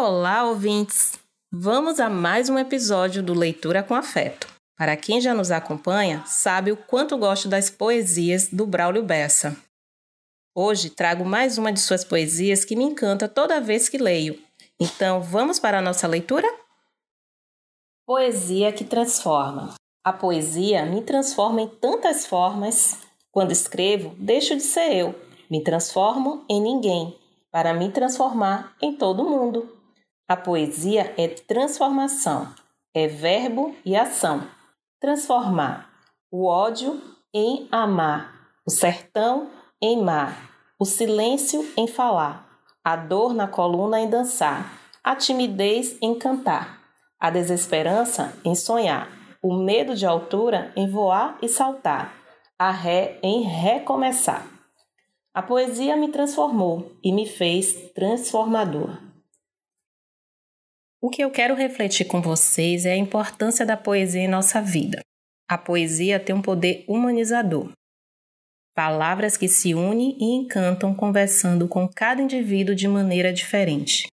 Olá, ouvintes! Vamos a mais um episódio do Leitura com Afeto. Para quem já nos acompanha, sabe o quanto gosto das poesias do Braulio Bessa. Hoje trago mais uma de suas poesias que me encanta toda vez que leio. Então, vamos para a nossa leitura? Poesia que transforma. A poesia me transforma em tantas formas. Quando escrevo, deixo de ser eu, me transformo em ninguém, para me transformar em todo mundo. A poesia é transformação, é verbo e ação. Transformar o ódio em amar, o sertão em mar, o silêncio em falar, a dor na coluna em dançar, a timidez em cantar, a desesperança em sonhar, o medo de altura em voar e saltar, a ré em recomeçar. A poesia me transformou e me fez transformador. O que eu quero refletir com vocês é a importância da poesia em nossa vida. A poesia tem um poder humanizador. Palavras que se unem e encantam conversando com cada indivíduo de maneira diferente.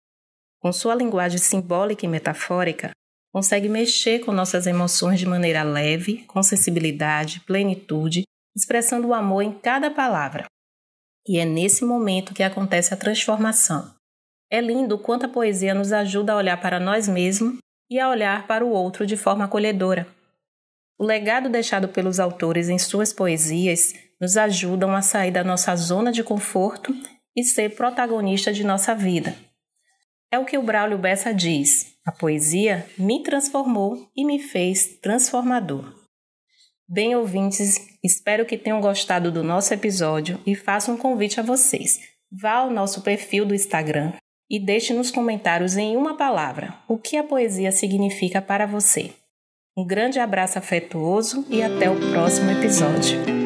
Com sua linguagem simbólica e metafórica, consegue mexer com nossas emoções de maneira leve, com sensibilidade, plenitude, expressando o amor em cada palavra. E é nesse momento que acontece a transformação. É lindo quanto a poesia nos ajuda a olhar para nós mesmos e a olhar para o outro de forma acolhedora. O legado deixado pelos autores em suas poesias nos ajudam a sair da nossa zona de conforto e ser protagonista de nossa vida. É o que o Braulio Bessa diz: a poesia me transformou e me fez transformador. Bem, ouvintes, espero que tenham gostado do nosso episódio e faço um convite a vocês. Vá ao nosso perfil do Instagram, e deixe nos comentários em uma palavra o que a poesia significa para você. Um grande abraço afetuoso e até o próximo episódio.